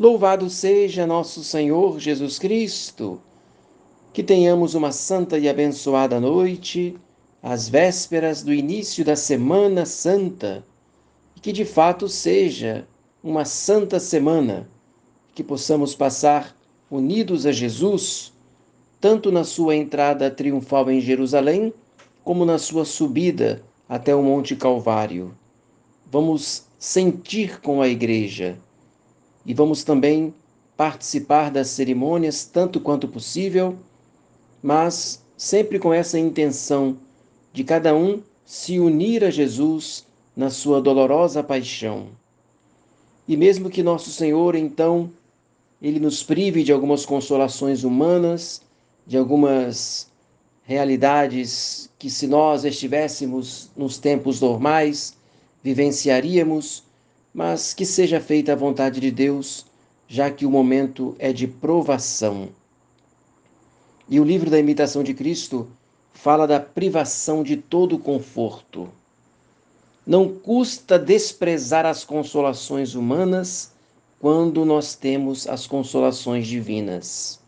Louvado seja nosso Senhor Jesus Cristo. Que tenhamos uma santa e abençoada noite, às vésperas do início da Semana Santa, e que de fato seja uma santa semana, que possamos passar unidos a Jesus, tanto na sua entrada triunfal em Jerusalém, como na sua subida até o Monte Calvário. Vamos sentir com a Igreja e vamos também participar das cerimônias tanto quanto possível, mas sempre com essa intenção de cada um se unir a Jesus na sua dolorosa paixão. E mesmo que nosso Senhor, então, ele nos prive de algumas consolações humanas, de algumas realidades que, se nós estivéssemos nos tempos normais, vivenciaríamos, mas que seja feita a vontade de Deus, já que o momento é de provação. E o livro da imitação de Cristo fala da privação de todo conforto. Não custa desprezar as consolações humanas quando nós temos as consolações divinas.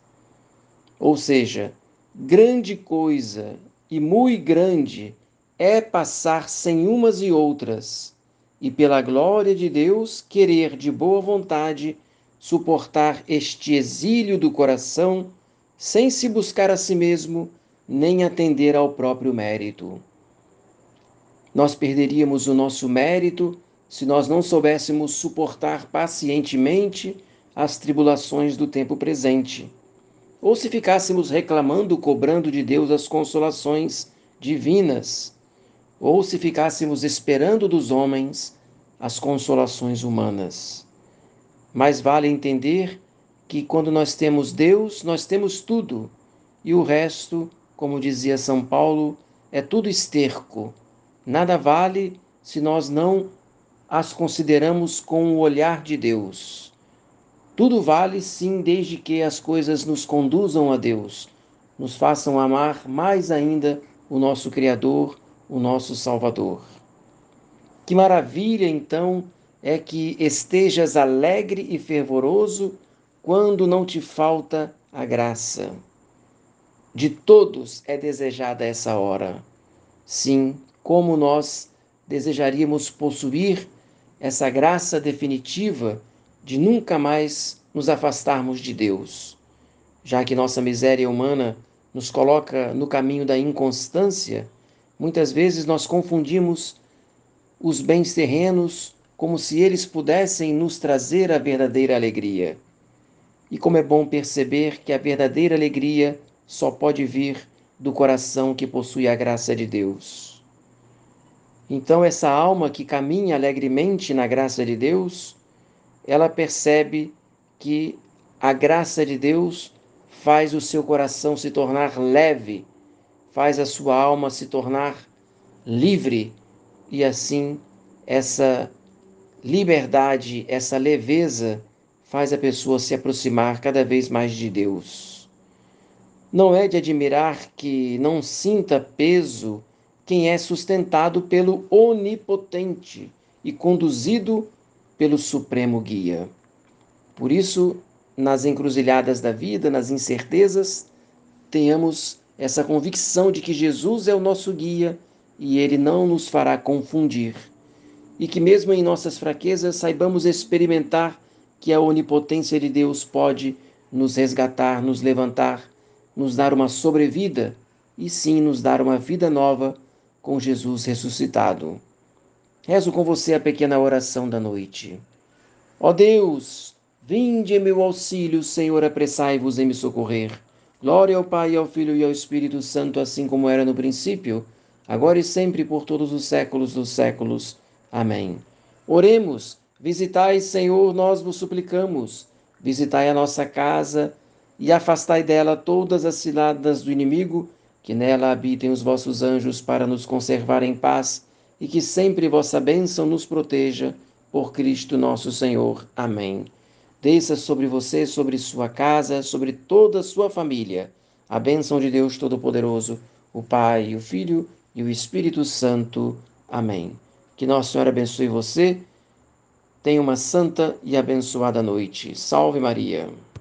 Ou seja, grande coisa e muito grande é passar sem umas e outras e, pela glória de Deus, querer de boa vontade suportar este exílio do coração, sem se buscar a si mesmo, nem atender ao próprio mérito. Nós perderíamos o nosso mérito se nós não soubéssemos suportar pacientemente as tribulações do tempo presente, ou se ficássemos reclamando, cobrando de Deus as consolações divinas ou se ficássemos esperando dos homens as consolações humanas. Mais vale entender que quando nós temos Deus, nós temos tudo, e o resto, como dizia São Paulo, é tudo esterco. Nada vale se nós não as consideramos com o olhar de Deus. Tudo vale sim, desde que as coisas nos conduzam a Deus, nos façam amar mais ainda o nosso Criador, o nosso Salvador. Que maravilha, então, é que estejas alegre e fervoroso quando não te falta a graça. De todos é desejada essa hora. Sim, como nós desejaríamos possuir essa graça definitiva de nunca mais nos afastarmos de Deus, já que nossa miséria humana nos coloca no caminho da inconstância Muitas vezes nós confundimos os bens terrenos como se eles pudessem nos trazer a verdadeira alegria. E como é bom perceber que a verdadeira alegria só pode vir do coração que possui a graça de Deus. Então, essa alma que caminha alegremente na graça de Deus, ela percebe que a graça de Deus faz o seu coração se tornar leve faz a sua alma se tornar livre e assim essa liberdade, essa leveza faz a pessoa se aproximar cada vez mais de Deus. Não é de admirar que não sinta peso quem é sustentado pelo Onipotente e conduzido pelo Supremo Guia. Por isso, nas encruzilhadas da vida, nas incertezas, tenhamos essa convicção de que Jesus é o nosso guia e ele não nos fará confundir. E que, mesmo em nossas fraquezas, saibamos experimentar que a onipotência de Deus pode nos resgatar, nos levantar, nos dar uma sobrevida e sim nos dar uma vida nova com Jesus ressuscitado. Rezo com você a pequena oração da noite. Ó Deus, vinde em meu auxílio, Senhor, apressai-vos em me socorrer. Glória ao Pai, ao Filho e ao Espírito Santo, assim como era no princípio, agora e sempre por todos os séculos dos séculos. Amém. Oremos, visitai, Senhor, nós vos suplicamos. Visitai a nossa casa e afastai dela todas as ciladas do inimigo, que nela habitem os vossos anjos para nos conservar em paz e que sempre vossa bênção nos proteja. Por Cristo nosso Senhor. Amém. Desça sobre você, sobre sua casa, sobre toda a sua família. A bênção de Deus Todo-Poderoso, o Pai, o Filho e o Espírito Santo. Amém. Que Nossa Senhora abençoe você Tenha uma santa e abençoada noite. Salve Maria.